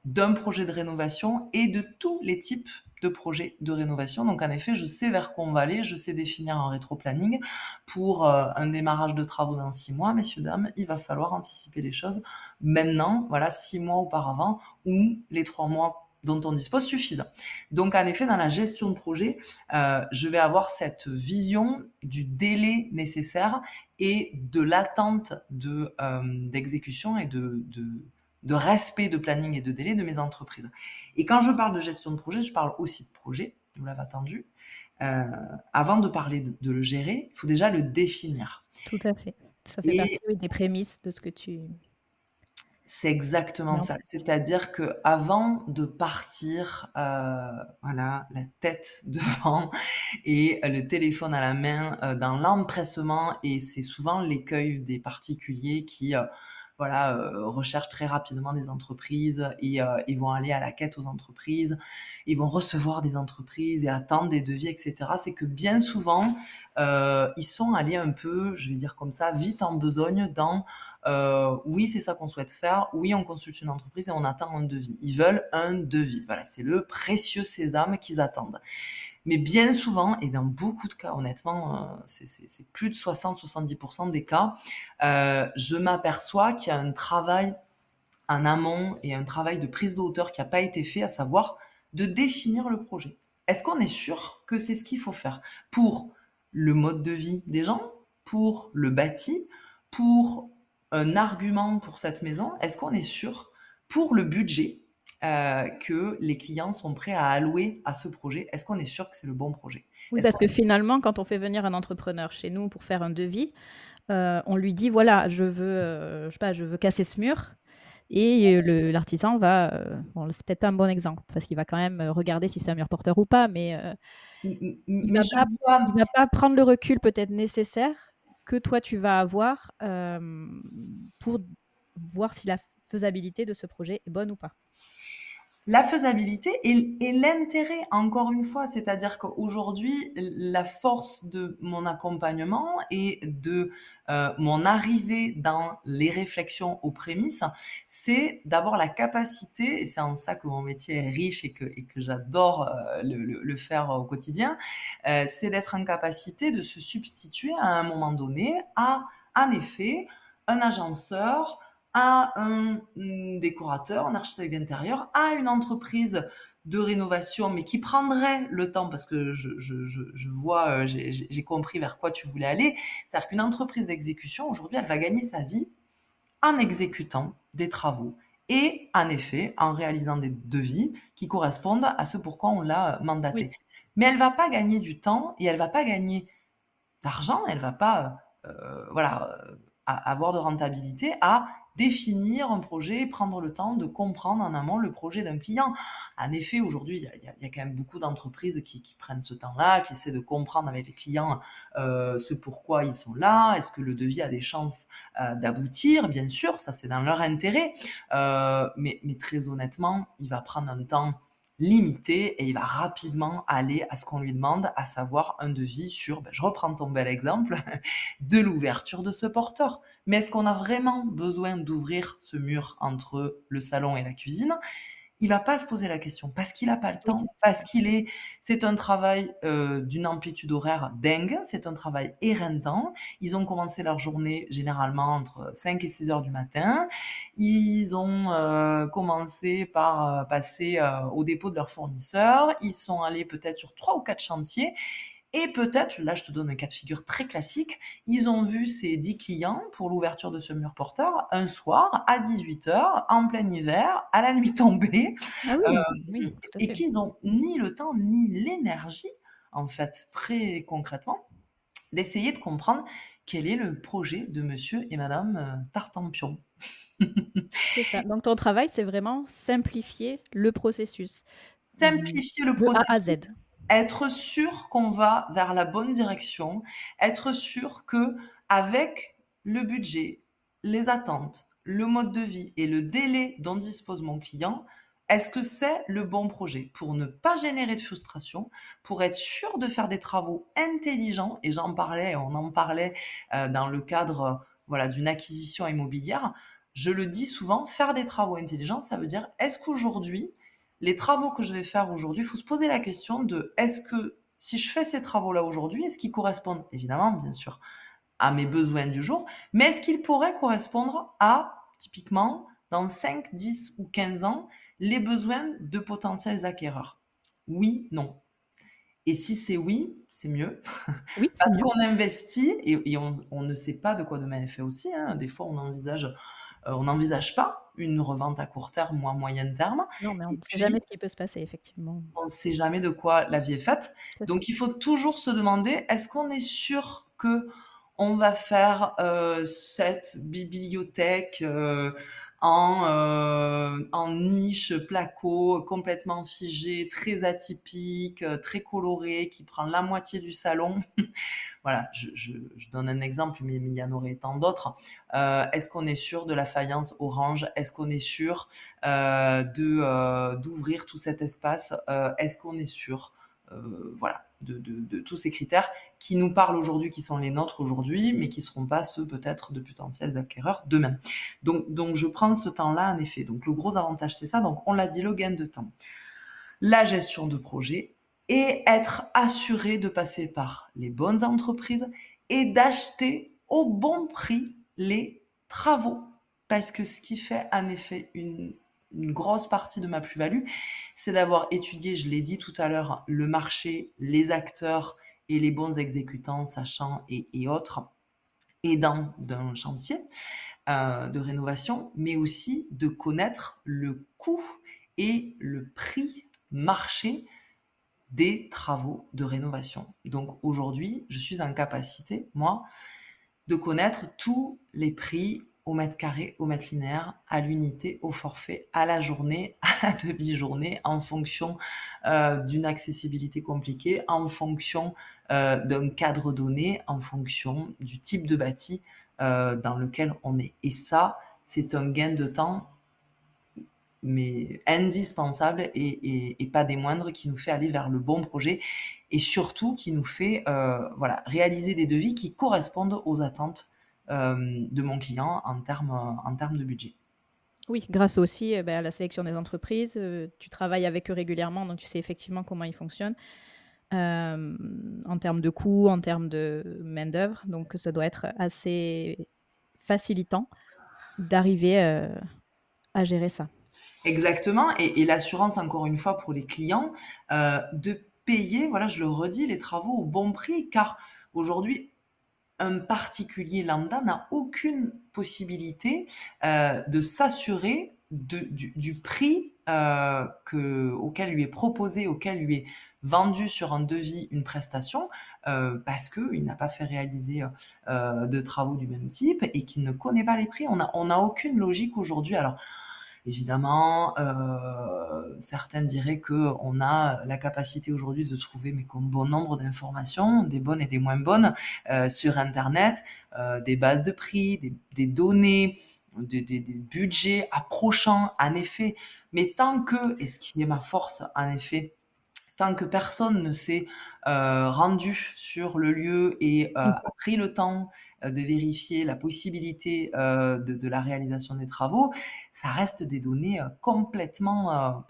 [SPEAKER 2] d'un projet de rénovation et de tous les types de projets de rénovation. Donc en effet, je sais vers quoi on va aller, je sais définir un rétro-planning pour euh, un démarrage de travaux dans six mois. Messieurs, dames, il va falloir anticiper les choses maintenant, voilà, six mois auparavant, ou les trois mois dont on dispose suffisant. Donc en effet, dans la gestion de projet, euh, je vais avoir cette vision du délai nécessaire et de l'attente de euh, d'exécution et de, de, de, respect de planning et de délai de mes entreprises. Et quand je parle de gestion de projet, je parle aussi de projet, vous l'avez entendu. Euh, avant de parler de, de, le gérer, il faut déjà le définir.
[SPEAKER 3] Tout à fait. Ça fait et... partie des prémices de ce que tu
[SPEAKER 2] c'est exactement non. ça. C'est-à-dire que avant de partir, euh, voilà, la tête devant et le téléphone à la main, euh, dans l'empressement, et c'est souvent l'écueil des particuliers qui euh, voilà, euh, recherchent très rapidement des entreprises et ils vont aller à la quête aux entreprises, ils vont recevoir des entreprises et attendre des devis, etc. C'est que bien souvent, euh, ils sont allés un peu, je vais dire comme ça, vite en besogne dans euh, oui, c'est ça qu'on souhaite faire, oui, on consulte une entreprise et on attend un devis. Ils veulent un devis. Voilà, c'est le précieux sésame qu'ils attendent. Mais bien souvent, et dans beaucoup de cas, honnêtement, euh, c'est plus de 60-70% des cas, euh, je m'aperçois qu'il y a un travail en amont et un travail de prise de hauteur qui n'a pas été fait, à savoir de définir le projet. Est-ce qu'on est sûr que c'est ce qu'il faut faire pour le mode de vie des gens, pour le bâti, pour un argument pour cette maison? Est-ce qu'on est sûr pour le budget euh, que les clients sont prêts à allouer à ce projet? Est-ce qu'on est sûr que c'est le bon projet?
[SPEAKER 3] Oui, parce que finalement, quand on fait venir un entrepreneur chez nous pour faire un devis, euh, on lui dit voilà, je veux, euh, je sais pas, je veux casser ce mur. Et l'artisan va, bon, c'est peut-être un bon exemple parce qu'il va quand même regarder si c'est un mur porteur ou pas, mais, il ne va, va pas prendre le recul peut-être nécessaire que toi tu vas avoir euh, pour voir si la faisabilité de ce projet est bonne ou pas
[SPEAKER 2] la faisabilité et, l'intérêt, encore une fois, c'est-à-dire qu'aujourd'hui, la force de mon accompagnement et de euh, mon arrivée dans les réflexions aux prémices, c'est d'avoir la capacité, et c'est en ça que mon métier est riche et que, j'adore euh, le, faire au quotidien, euh, c'est d'être en capacité de se substituer à un moment donné à, en effet, un agenceur, à un décorateur, un architecte d'intérieur, à une entreprise de rénovation, mais qui prendrait le temps, parce que je, je, je, je vois, euh, j'ai compris vers quoi tu voulais aller. C'est-à-dire qu'une entreprise d'exécution, aujourd'hui, elle va gagner sa vie en exécutant des travaux et, en effet, en réalisant des devis qui correspondent à ce pourquoi on l'a mandaté. Oui. Mais elle va pas gagner du temps et elle va pas gagner d'argent, elle va pas, euh, voilà, euh, avoir de rentabilité à définir un projet, prendre le temps de comprendre en amont le projet d'un client. En effet, aujourd'hui, il y, a quand même beaucoup d'entreprises qui, prennent ce temps-là, qui essaient de comprendre avec les clients euh, ce pourquoi ils sont là, est-ce que le devis a des chances euh, d'aboutir, bien sûr, ça c'est dans leur intérêt, euh, mais très honnêtement, il va prendre un temps limité et il va rapidement aller à ce qu'on lui demande, à savoir un devis sur, ben, je reprends ton bel exemple, de l'ouverture de ce porteur. Mais est-ce qu'on a vraiment besoin d'ouvrir ce mur entre le salon et la cuisine? Il va pas se poser la question parce qu'il n'a pas le temps, parce qu'il est, c'est un travail euh, d'une amplitude horaire dingue, c'est un travail éreintant. Ils ont commencé leur journée généralement entre 5 et 6 heures du matin. Ils ont euh, commencé par euh, passer au dépôt de leurs fournisseurs. Ils sont allés peut-être sur trois ou quatre chantiers et peut-être, là je te donne un cas de figure très classique, ils ont vu ces 10 clients pour l'ouverture de ce mur porteur un soir à 18h, en plein hiver, à la nuit tombée, ah euh, et qu'ils n'ont ni le temps ni l'énergie, en fait, très concrètement, d'essayer de comprendre quel est le projet de monsieur et madame euh, Tartampion.
[SPEAKER 3] Donc ton travail, c'est vraiment simplifier le processus.
[SPEAKER 2] Simplifier le processus. A à Z être sûr qu'on va vers la bonne direction, être sûr que avec le budget, les attentes, le mode de vie et le délai dont dispose mon client, est-ce que c'est le bon projet? Pour ne pas générer de frustration, pour être sûr de faire des travaux intelligents et j'en parlais, on en parlait euh, dans le cadre voilà d'une acquisition immobilière. Je le dis souvent, faire des travaux intelligents, ça veut dire est-ce qu'aujourd'hui les travaux que je vais faire aujourd'hui, il faut se poser la question de est-ce que si je fais ces travaux-là aujourd'hui, est-ce qu'ils correspondent évidemment, bien sûr, à mes besoins du jour, mais est-ce qu'ils pourraient correspondre à, typiquement, dans 5, 10 ou 15 ans, les besoins de potentiels acquéreurs? Oui, non. Et si c'est oui, c'est mieux. Oui, Parce qu'on investit et, on, ne sait pas de quoi demain est fait aussi. Hein. Des fois, on envisage on n'envisage pas une revente à court terme ou à moyen terme.
[SPEAKER 3] Non, mais on ne sait jamais ce qui peut se passer, effectivement.
[SPEAKER 2] On ne sait jamais de quoi la vie est faite. Donc, il faut toujours se demander, est-ce qu'on est sûr que on va faire euh, cette bibliothèque euh, en, euh, en niche placo, complètement figé, très atypique, euh, très coloré, qui prend la moitié du salon. voilà, je, donne un exemple, mais, il y en aurait tant d'autres. Euh, Est-ce qu'on est sûr de la faïence orange? Est-ce qu'on est sûr de d'ouvrir tout cet espace? Est-ce qu'on est sûr Voilà de, tous ces critères qui nous parlent aujourd'hui, qui sont les nôtres aujourd'hui, mais qui seront pas ceux peut-être de potentiels acquéreurs demain. Donc, donc je prends ce temps-là en effet. Donc le gros avantage c'est ça. Donc on l'a dit, le gain de temps, la gestion de projet et être assuré de passer par les bonnes entreprises et d'acheter au bon prix les travaux. Parce que ce qui fait en effet une une grosse partie de ma plus-value, c'est d'avoir étudié, je l'ai dit tout à l'heure, le marché, les acteurs et les bons exécutants, sachants et, autres, aidants d'un chantier euh, de rénovation, mais aussi de connaître le coût et le prix marché des travaux de rénovation. Donc aujourd'hui, je suis en capacité, moi, de connaître tous les prix au mètre carré, au mètre linéaire, à l'unité, au forfait, à la journée, à la demi-journée, en fonction euh, d'une accessibilité compliquée, en fonction euh, d'un cadre donné, en fonction du type de bâti euh, dans lequel on est. Et ça, c'est un gain de temps mais indispensable et, et, pas des moindres qui nous fait aller vers le bon projet et surtout qui nous fait voilà réaliser des devis qui correspondent aux attentes de mon client en termes, en termes de budget.
[SPEAKER 3] Oui, grâce aussi euh, ben, à la sélection des entreprises. Euh, tu travailles avec eux régulièrement, donc tu sais effectivement comment ils fonctionnent. en termes de coûts, en termes de main-d'œuvre. Donc, ça doit être assez facilitant d'arriver à gérer ça.
[SPEAKER 2] Exactement. Et, et l'assurance, encore une fois, pour les clients, de payer, voilà, je le redis, les travaux au bon prix, car aujourd'hui, un particulier lambda n'a aucune possibilité euh, de s'assurer du, prix euh, que, auquel lui est proposé, auquel lui est vendu sur un devis une prestation, euh, parce qu'il n'a pas fait réaliser de travaux du même type et qu'il ne connaît pas les prix. On n'a aucune logique aujourd'hui. Alors, Évidemment, euh, certains diraient qu'on a la capacité aujourd'hui de trouver mais comme bon nombre d'informations, des bonnes et des moins bonnes, euh, sur Internet, euh, des bases de prix, des, données, des, des, budgets approchants, en effet. Mais tant que, et ce qui est ma force, en effet, tant que personne ne s'est euh, rendu sur le lieu et euh, a pris le temps euh, de vérifier la possibilité de, la réalisation des travaux, ça reste des données complètement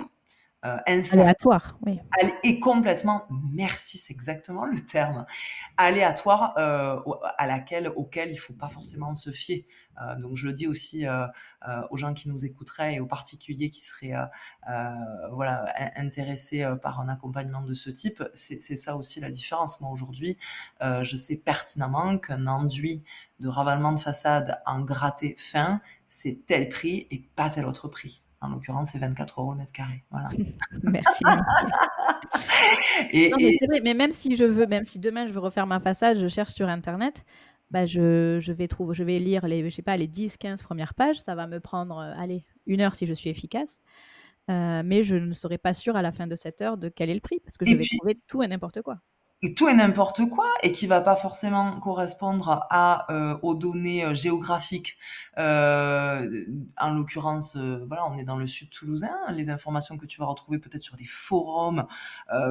[SPEAKER 3] aléatoires. Oui.
[SPEAKER 2] Et complètement, merci, c'est exactement le terme, aléatoire à laquelle, auquel il ne faut pas forcément se fier. Euh, donc je le dis aussi euh, euh, aux gens qui nous écouteraient et aux particuliers qui seraient voilà, intéressés par un accompagnement de ce type. C'est ça aussi la différence. Moi aujourd'hui, je sais pertinemment qu'un enduit de ravalement de façade en gratté fin, c'est tel prix et pas tel autre prix. En l'occurrence, c'est 24 euros le mètre carré. Voilà.
[SPEAKER 3] Merci. et, mais c'est vrai, mais même si je veux, même si demain je veux refaire ma façade, je cherche sur Internet, bah, je, je, vais trouver, je vais lire les, je sais pas, les 10-15 premières pages. Ça va me prendre, euh, allez, une heure si je suis efficace. Euh, mais je ne serai pas sûre à la fin de cette heure de quel est le prix, parce que je vais trouver tout et n'importe quoi
[SPEAKER 2] tout et n'importe quoi et qui va pas forcément correspondre à euh, aux données euh, géographiques. Euh, en l'occurrence, voilà, on est dans le sud toulousain. Les informations que tu vas retrouver peut-être sur des forums,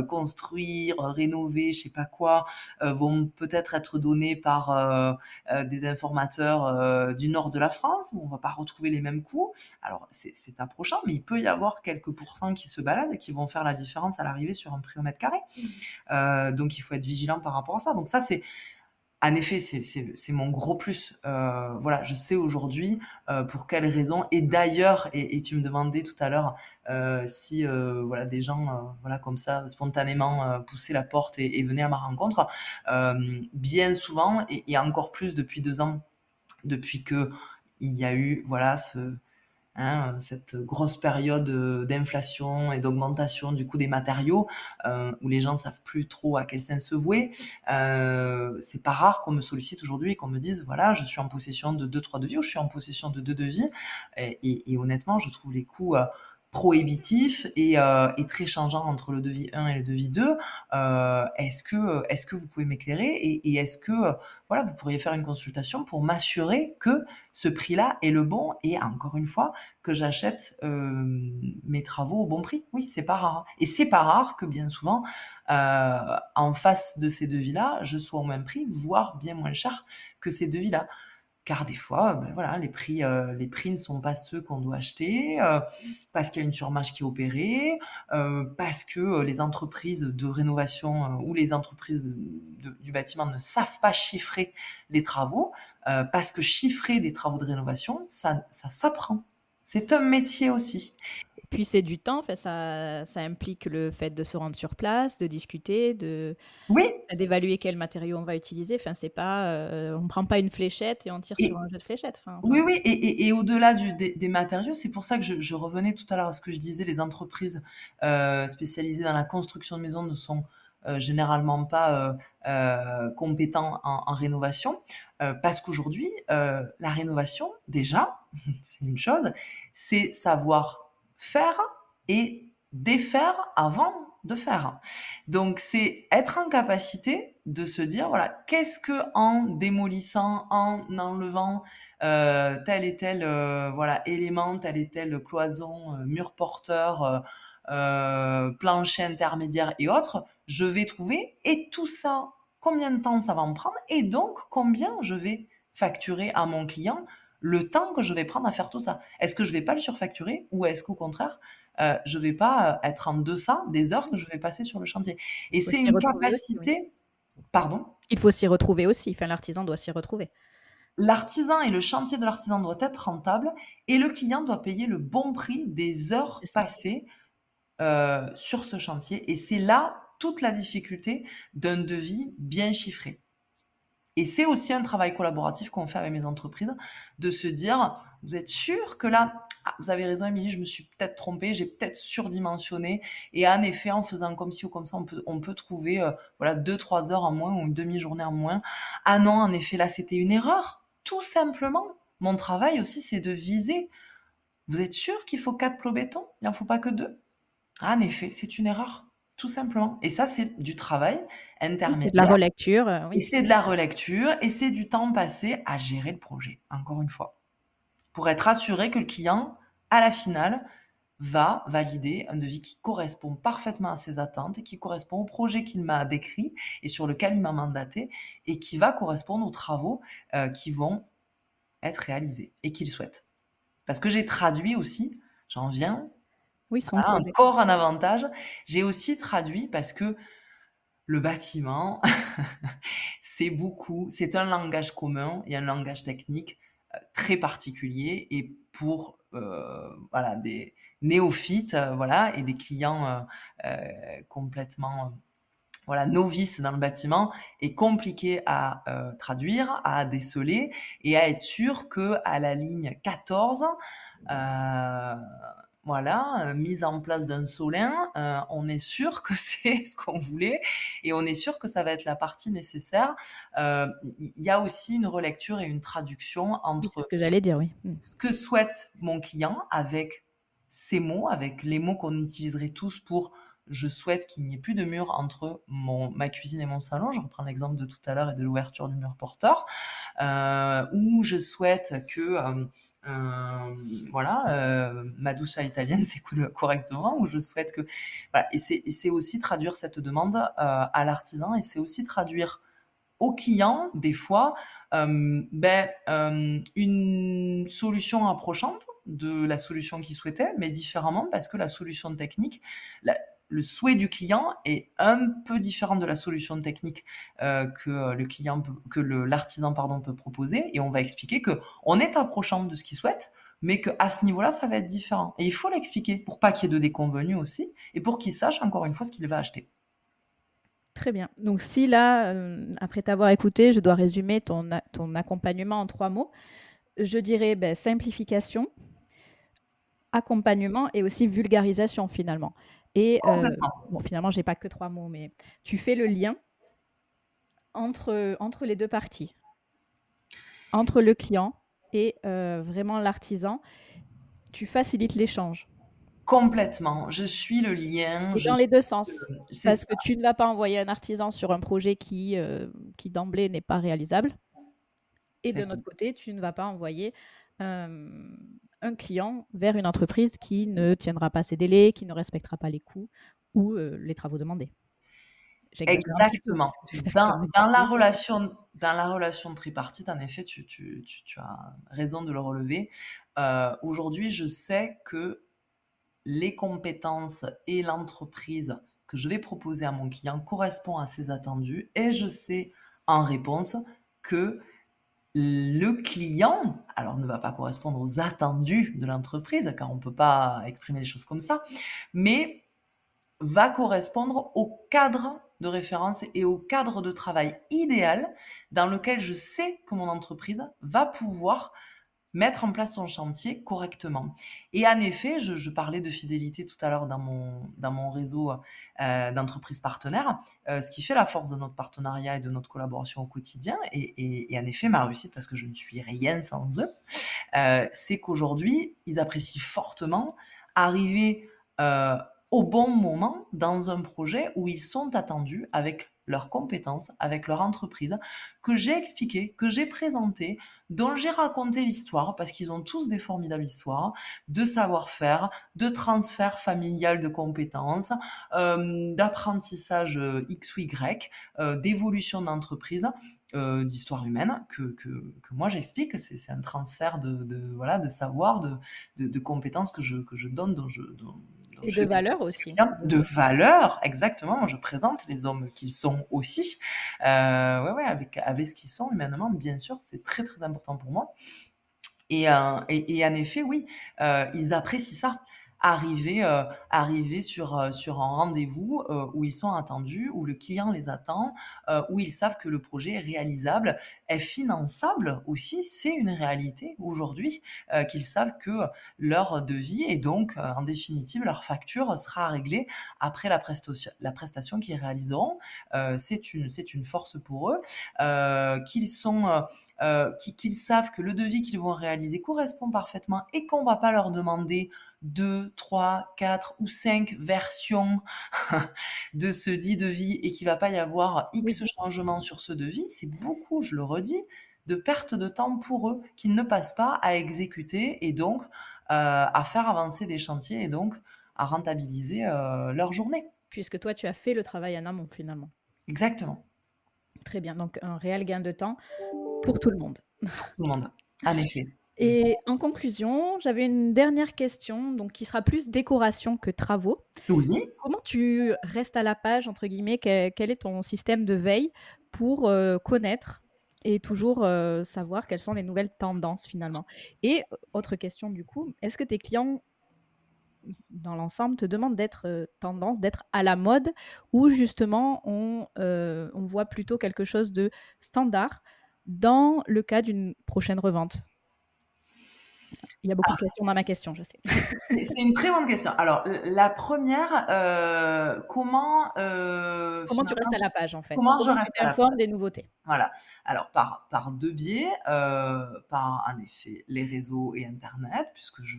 [SPEAKER 2] construire, rénover, je sais pas quoi, vont peut-être être données par des informateurs du nord de la France. Où on va pas retrouver les mêmes coûts. Alors c'est approchant, mais il peut y avoir quelques pourcents qui se baladent et qui vont faire la différence à l'arrivée sur un prix au mètre carré. donc il il faut être vigilant par rapport à ça. Donc ça, c'est en effet, c'est mon gros plus. Euh, voilà, je sais aujourd'hui euh, pour quelles raisons. Et d'ailleurs, et, tu me demandais tout à l'heure euh, si voilà des gens voilà comme ça spontanément poussaient la porte et, venaient à ma rencontre. bien souvent, et, et, encore plus depuis deux ans, depuis que il y a eu voilà ce Hein, cette grosse période euh, d'inflation et d'augmentation du coût des matériaux, euh, où les gens savent plus trop à quel sens se vouer. Euh, c'est pas rare qu'on me sollicite aujourd'hui et qu'on me dise voilà, je suis en possession de deux trois devis ou je suis en possession de deux devis. Et, et, et honnêtement, je trouve les coûts euh, prohibitif et, euh, et, très changeant entre le devis 1 et le devis 2. Euh, est-ce que, est-ce que vous pouvez m'éclairer et, et est-ce que voilà, vous pourriez faire une consultation pour m'assurer que ce prix-là est le bon et encore une fois que j'achète euh, mes travaux au bon prix? Oui, c'est pas rare. Et c'est pas rare que bien souvent, euh, en face de ces devis-là, je sois au même prix, voire bien moins cher que ces devis-là car des fois, ben voilà, les prix, euh, les prix ne sont pas ceux qu'on doit acheter, euh, parce qu'il y a une surmarge qui est opérée, euh, parce que les entreprises de rénovation ou les entreprises du bâtiment ne savent pas chiffrer les travaux, parce que chiffrer des travaux de rénovation, ça, ça s'apprend. C'est un métier aussi.
[SPEAKER 3] Puis c'est du temps, ça, ça implique le fait de se rendre sur place, de discuter, de
[SPEAKER 2] oui.
[SPEAKER 3] d'évaluer quel matériau on va utiliser. Enfin, c'est pas, euh, on prend pas une fléchette et on tire sur un jeu de fléchette. Enfin,
[SPEAKER 2] oui, oui, et, et, au-delà des, des, matériaux, c'est pour ça que je, je, revenais tout à l'heure à ce que je disais, les entreprises euh, spécialisées dans la construction de maisons ne sont euh, généralement pas compétents en, en rénovation, parce qu'aujourd'hui, la rénovation, déjà, c'est une chose, c'est savoir faire et défaire avant de faire. Donc c'est être en capacité de se dire voilà qu'est-ce que en démolissant, en enlevant euh, tel et tel euh, voilà élément, tel et tel cloison, euh, mur porteur, plancher intermédiaire et autres, je vais trouver et tout ça combien de temps ça va me prendre et donc combien je vais facturer à mon client le temps que je vais prendre à faire tout ça. Est-ce que je vais pas le surfacturer ou est-ce qu'au contraire, euh, je vais pas euh, être en deçà des heures que je vais passer sur le chantier? Et c'est une capacité. Pardon?
[SPEAKER 3] Il faut s'y retrouver aussi. Enfin, l'artisan doit s'y retrouver.
[SPEAKER 2] L'artisan et le chantier de l'artisan doit être rentable et le client doit payer le bon prix des heures passées euh, sur ce chantier. Et c'est là toute la difficulté d'un devis bien chiffré. Et c'est aussi un travail collaboratif qu'on fait avec mes entreprises, de se dire, vous êtes sûr que là, ah, vous avez raison, Émilie, je me suis peut-être trompée, j'ai peut-être surdimensionné. Et en effet, en faisant comme ci ou comme ça, on peut, trouver euh, voilà deux, trois heures en moins ou une demi-journée en moins. Ah non, en effet, là, c'était une erreur. Tout simplement. Mon travail aussi, c'est de viser. Vous êtes sûr qu'il faut quatre plots béton? Il n'en faut pas que deux? Ah, En effet, c'est une erreur tout simplement. Et ça, c'est du travail intermédiaire.
[SPEAKER 3] de la relecture, euh,
[SPEAKER 2] oui. Et c'est de la relecture, et c'est du temps passé à gérer le projet, encore une fois. Pour être assuré que le client, à la finale, va valider un devis qui correspond parfaitement à ses attentes et qui correspond au projet qu'il m'a décrit et sur lequel il m'a mandaté et qui va correspondre aux travaux euh, qui vont être réalisés et qu'il souhaite. Parce que j'ai traduit aussi, j'en viens,
[SPEAKER 3] oui,
[SPEAKER 2] encore un avantage, j'ai aussi traduit parce que le bâtiment, c'est beaucoup, c'est un langage commun et un langage technique euh, très particulier et pour euh, voilà, des, néophytes, euh, voilà, et des clients euh, complètement voilà, novices dans le bâtiment est compliqué à traduire, à déceler et à être sûr que à la ligne 14, voilà, mise en place d'un solin, on est sûr que c'est ce qu'on voulait et on est sûr que ça va être la partie nécessaire. Il y a aussi une relecture et une traduction entre
[SPEAKER 3] ce que j'allais dire, oui.
[SPEAKER 2] Mmh. ce que souhaite mon client avec ces mots, avec les mots qu'on utiliserait tous pour je souhaite qu'il n'y ait plus de mur entre mon, ma cuisine et mon salon. Je reprends l'exemple de tout à l'heure et de l'ouverture du mur porteur. Euh, ou je souhaite que euh, euh, voilà, ma douche à italienne s'écoule correctement. Ou je souhaite que... Voilà. Et c'est aussi traduire cette demande à l'artisan et c'est aussi traduire au client, des fois, euh, ben, euh, une solution approchante de la solution qu'il souhaitait, mais différemment parce que la solution technique, le souhait du client est un peu différent de la solution technique euh, que le client, que l'artisan pardon peut proposer, et on va expliquer que on est approchant de ce qu'il souhaite, mais qu'à ce niveau-là, ça va être différent. Et il faut l'expliquer pour pas qu'il y ait de déconvenus aussi, et pour qu'il sache encore une fois ce qu'il va acheter.
[SPEAKER 3] Très bien. Donc si là, euh, après t'avoir écouté, je dois résumer ton, ton accompagnement en trois mots, je dirais ben, simplification, accompagnement et aussi vulgarisation finalement. Et euh, bon, finalement, j'ai pas que trois mots, mais tu fais le lien entre, entre les deux parties, entre le client et euh, vraiment l'artisan. Tu facilites l'échange.
[SPEAKER 2] Complètement. Je suis le lien.
[SPEAKER 3] dans les deux sens. Parce que tu ne vas pas envoyer un artisan sur un projet qui, euh, qui d'emblée n'est pas réalisable. Et de notre côté, tu ne vas pas envoyer euh, un client vers une entreprise qui ne tiendra pas ses délais, qui ne respectera pas les coûts ou euh, les travaux demandés.
[SPEAKER 2] Exactement. Dans, la relation, dans la relation tripartite, en effet, tu, tu, tu, as raison de le relever. Aujourd'hui, je sais que les compétences et l'entreprise que je vais proposer à mon client correspond à ses attendus et je sais en réponse que le client, alors ne va pas correspondre aux attendus de l'entreprise, car on ne peut pas exprimer les choses comme ça, mais va correspondre au cadre de référence et au cadre de travail idéal dans lequel je sais que mon entreprise va pouvoir mettre en place son chantier correctement. Et en effet, je, parlais de fidélité tout à l'heure dans mon, dans mon réseau euh, d'entreprises partenaires, euh, ce qui fait la force de notre partenariat et de notre collaboration au quotidien, et, en effet ma réussite, parce que je ne suis rien sans eux, euh, c'est qu'aujourd'hui, ils apprécient fortement arriver au bon moment dans un projet où ils sont attendus avec leurs compétences, avec leur entreprise, que j'ai expliqué, que j'ai présenté, dont j'ai raconté l'histoire, parce qu'ils ont tous des formidables histoires, de savoir-faire, de transfert familial de compétences, euh, d'apprentissage euh, X ou Y, euh, d'évolution d'entreprise. d'histoire humaine que, que, que moi j'explique c'est un transfert de, de, voilà de savoir de, de, compétences que je, que je donne dont je,
[SPEAKER 3] et de valeur aussi.
[SPEAKER 2] De valeur, exactement. je présente les hommes qu'ils sont aussi. Euh, ouais, ouais, avec, avec ce qu'ils sont humainement, bien sûr, c'est très, très important pour moi. Et, euh, et, et en effet, oui, euh, ils apprécient ça arriver, euh, arriver sur, euh, sur un rendez-vous euh, où ils sont attendus, où le client les attend, où ils savent que le projet est réalisable, est finançable aussi. C'est une réalité aujourd'hui qu'ils savent que leur devis et donc en définitive leur facture sera réglée après la prestation, la prestation qu'ils réaliseront. c'est une, c'est une force pour eux. qu'ils sont, qu'ils savent que le devis qu'ils vont réaliser correspond parfaitement et qu'on va pas leur demander deux, trois, quatre ou cinq versions de ce dit devis et qu'il va pas y avoir X changements sur ce devis, c'est beaucoup, je le redis, de perte de temps pour eux qu'ils ne passent pas à exécuter et donc à faire avancer des chantiers et donc à rentabiliser leur journée.
[SPEAKER 1] Puisque toi, tu as fait le travail en amont finalement.
[SPEAKER 2] Exactement.
[SPEAKER 1] Très bien, donc un réel gain de temps pour tout le monde.
[SPEAKER 2] Pour tout le monde, en effet.
[SPEAKER 1] Et en conclusion, j'avais une dernière question, donc qui sera plus décoration que travaux.
[SPEAKER 2] Oui.
[SPEAKER 1] Comment tu restes à la page, entre guillemets, quel, est ton système de veille pour euh, connaître et toujours euh, savoir quelles sont les nouvelles tendances finalement? Et autre question du coup, est-ce que tes clients dans l'ensemble te demandent d'être euh, tendance, d'être à la mode, ou justement on, on voit plutôt quelque chose de standard dans le cas d'une prochaine revente? Il y a beaucoup de questions dans ma question, je sais.
[SPEAKER 2] C'est une très bonne question. Alors, la première, euh, comment...
[SPEAKER 1] Euh, comment tu restes à la page, en fait?
[SPEAKER 2] Comment, je reste
[SPEAKER 1] à la page? des nouveautés?
[SPEAKER 2] Voilà. Alors, par, par deux biais. Euh, par, en effet, les réseaux et Internet, puisque je,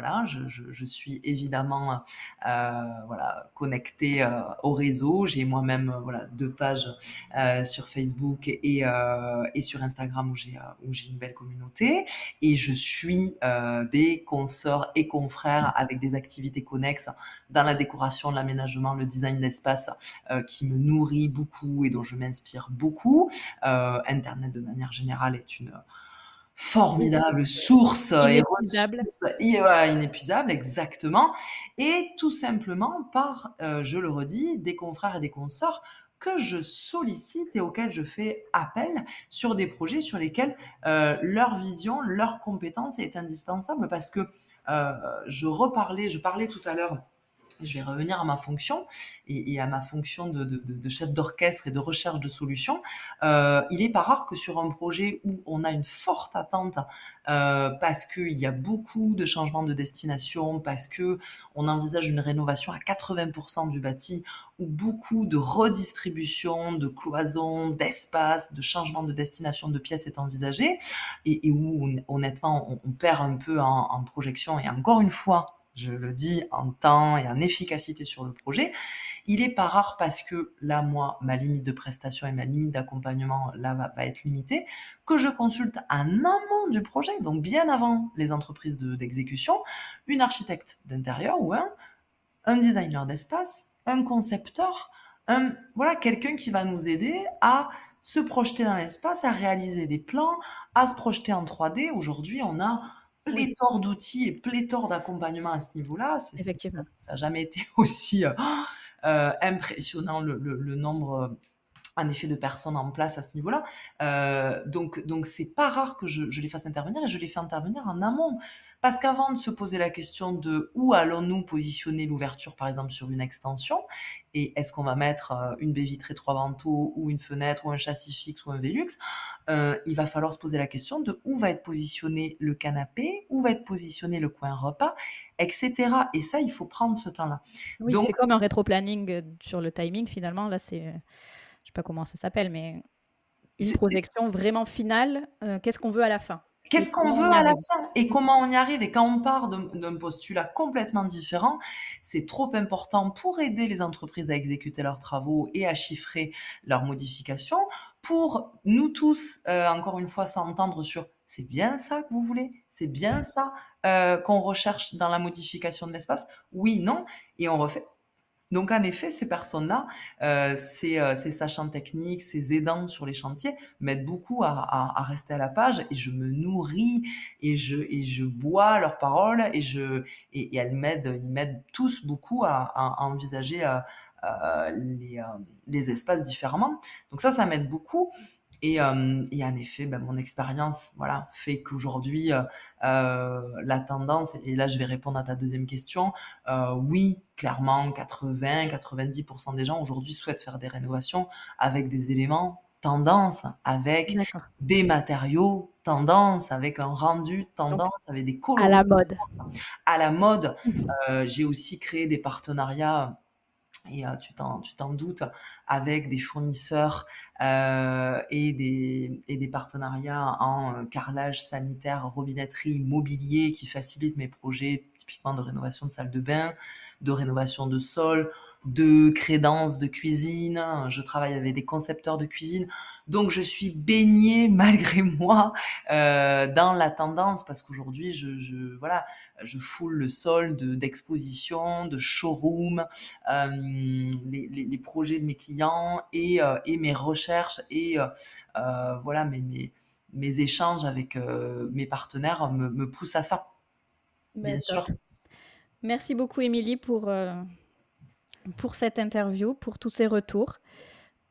[SPEAKER 2] voilà, je, suis évidemment euh, voilà, connectée euh, au réseau. J'ai moi-même euh, voilà, deux pages sur Facebook et, et sur Instagram où j'ai où j'ai une belle communauté. Et je suis des consorts et confrères avec des activités connexes dans la décoration, l'aménagement, le design d'espace qui me nourrit beaucoup et dont je m'inspire beaucoup. Internet de manière générale est une formidable source
[SPEAKER 1] inépuisable.
[SPEAKER 2] Et inépuisable, exactement. Et tout simplement par, euh, je le redis, des confrères et des consorts que je sollicite et auxquels je fais appel sur des projets sur lesquels euh, leur vision, leur compétence est indispensable parce que euh, je reparlais, je parlais tout à l'heure je vais revenir à ma fonction et, à ma fonction de, chef d'orchestre et de recherche de solutions. Euh, il est pas rare que sur un projet où on a une forte attente euh, parce qu'il y a beaucoup de changements de destination, parce que on envisage une rénovation à 80% du bâti, ou beaucoup de redistribution, de cloisons, d'espace, de changement de destination de pièces est envisagé, et, où honnêtement on, perd un peu en projection. Et encore une fois, je le dis, en temps et en efficacité sur le projet. Il est pas rare parce que là, moi, ma limite de prestation et ma limite d'accompagnement, là, va, être limitée, que je consulte un amont du projet, donc bien avant les entreprises d'exécution, une architecte d'intérieur ou un, un designer d'espace, un concepteur, un, voilà, quelqu'un qui va nous aider à se projeter dans l'espace, à réaliser des plans, à se projeter en 3D. Aujourd'hui, on a pléthore d'outils et pléthore d'accompagnement à ce niveau-là.
[SPEAKER 1] Effectivement.
[SPEAKER 2] Ça n'a jamais été aussi euh, euh, impressionnant le, le, nombre en effet de personnes en place à ce niveau-là. Euh, donc, donc c'est pas rare que je, je, les fasse intervenir et je les fais intervenir en amont. Parce qu'avant de se poser la question de où allons-nous positionner l'ouverture, par exemple, sur une extension, et est-ce qu'on va mettre euh, une baie vitrée trois vantaux ou une fenêtre ou un châssis fixe ou un Velux, euh, il va falloir se poser la question de où va être positionné le canapé, où va être positionné le coin repas, etc. Et ça, il faut prendre ce temps-là.
[SPEAKER 1] Oui, c'est comme un rétro-planning sur le timing, finalement. Là, c'est, pas comment ça s'appelle, mais une projection vraiment finale. qu'est-ce qu'on veut à la fin?
[SPEAKER 2] Qu'est-ce qu'on veut à la fin? Et comment on y arrive? Et quand on part d'un postulat complètement différent, c'est trop important pour aider les entreprises à exécuter leurs travaux et à chiffrer leurs modifications, pour nous tous, euh, encore une fois, s'entendre sur c'est bien ça que vous voulez, c'est bien ça euh, qu'on recherche dans la modification de l'espace, oui, non, et on refait donc en effet, ces personnes-là, euh, ces, euh, ces, sachants techniques, ces aidants sur les chantiers m'aident beaucoup à, à, à, rester à la page et je me nourris et je, et je bois leurs paroles et, je, et, et elles m'aident, ils m'aident tous beaucoup à, à envisager euh, euh les, euh, les, espaces différemment. Donc ça, ça m'aide beaucoup. Et, euh, et, en effet, ben, mon expérience voilà, fait qu'aujourd'hui, euh, euh, la tendance, et là je vais répondre à ta deuxième question, euh, oui, clairement, 80-90% des gens aujourd'hui souhaitent faire des rénovations avec des éléments tendance, avec des matériaux tendance, avec un rendu tendance, avec des
[SPEAKER 1] couleurs. À la mode.
[SPEAKER 2] À la mode. J'ai aussi créé des partenariats et euh, tu t'en doutes, avec des fournisseurs euh, et, des, et des partenariats en euh, carrelage sanitaire, robinetterie, mobilier qui facilitent mes projets typiquement de rénovation de salle de bain, de rénovation de sol, de crédence de cuisine, je travaille avec des concepteurs de cuisine. Donc je suis baignée malgré moi euh, dans la tendance parce qu'aujourd'hui je, je, voilà je foule le sol de d'exposition, de showroom, euh, les, les, les, projets de mes clients et, euh, et mes recherches et voilà mes, mes, mes échanges avec mes partenaires me, me poussent à ça. Bien sûr.
[SPEAKER 3] Merci beaucoup Émilie pour pour cette interview, pour tous ces retours.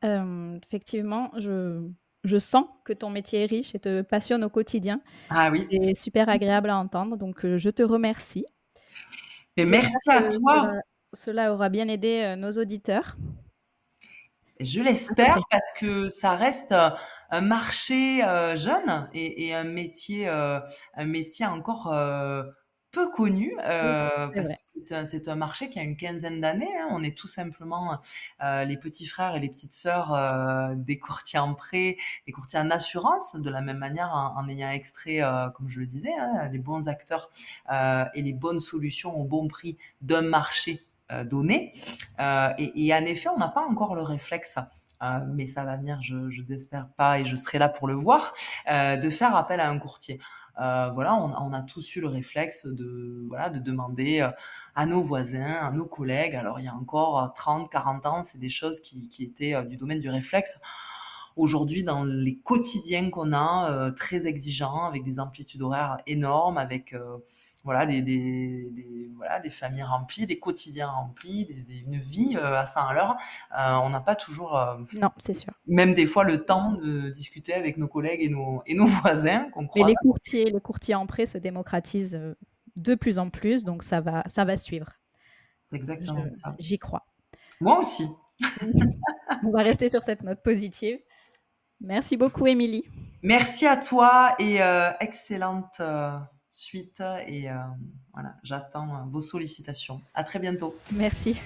[SPEAKER 3] Euh, effectivement, je, je, sens que ton métier est riche et te passionne au quotidien.
[SPEAKER 2] Ah oui.
[SPEAKER 3] C'est super agréable à entendre, donc euh, je te remercie.
[SPEAKER 2] Merci à toi.
[SPEAKER 3] Cela, aura bien aidé euh, nos auditeurs.
[SPEAKER 2] Je l'espère parce que ça reste un marché jeune et, et, un métier, un métier encore peu connu euh, parce que c'est un, marché qui a une quinzaine d'années. Hein. On est tout simplement euh, les petits frères et les petites sœurs euh, des courtiers en prêt, des courtiers en assurance, de la même manière en, ayant extrait, comme je le disais, hein, les bons acteurs et les bonnes solutions au bon prix d'un marché donné. Et, et, en effet, on n'a pas encore le réflexe. mais ça va venir, je, je n'espère pas, et je serai là pour le voir, de faire appel à un courtier. Euh, voilà, on, a tous eu le réflexe de, voilà, de demander euh, à nos voisins, à nos collègues. Alors, il y a encore 30, euh, 40 ans, c'est des choses qui, étaient du domaine du réflexe. Aujourd'hui, dans les quotidiens qu'on a, très exigeants, avec des amplitudes horaires énormes, avec voilà, des, des, voilà, des familles remplies, des quotidiens remplis, une vie à 100 à l'heure. On n'a pas toujours,
[SPEAKER 3] non, c'est sûr.
[SPEAKER 2] Même des fois, le temps de discuter avec nos collègues et nos, et nos voisins.
[SPEAKER 3] Mais les courtiers, les courtiers en prêt se démocratisent de plus en plus, donc ça va, ça va suivre.
[SPEAKER 2] C'est exactement ça.
[SPEAKER 3] J'y crois.
[SPEAKER 2] Moi aussi.
[SPEAKER 3] on va rester sur cette note positive. Merci beaucoup, Émilie.
[SPEAKER 2] Merci à toi et excellente suite et euh, voilà, j'attends euh, vos sollicitations. À très bientôt.
[SPEAKER 3] Merci.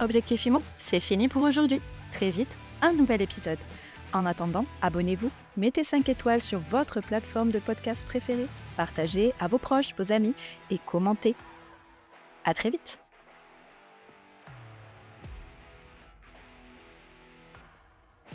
[SPEAKER 1] Objectif IMO, c'est fini pour aujourd'hui. Très vite, un nouvel épisode. En attendant, abonnez-vous, mettez 5 étoiles sur votre plateforme de podcast préférée, partagez à vos proches, vos amis et commentez. À très vite.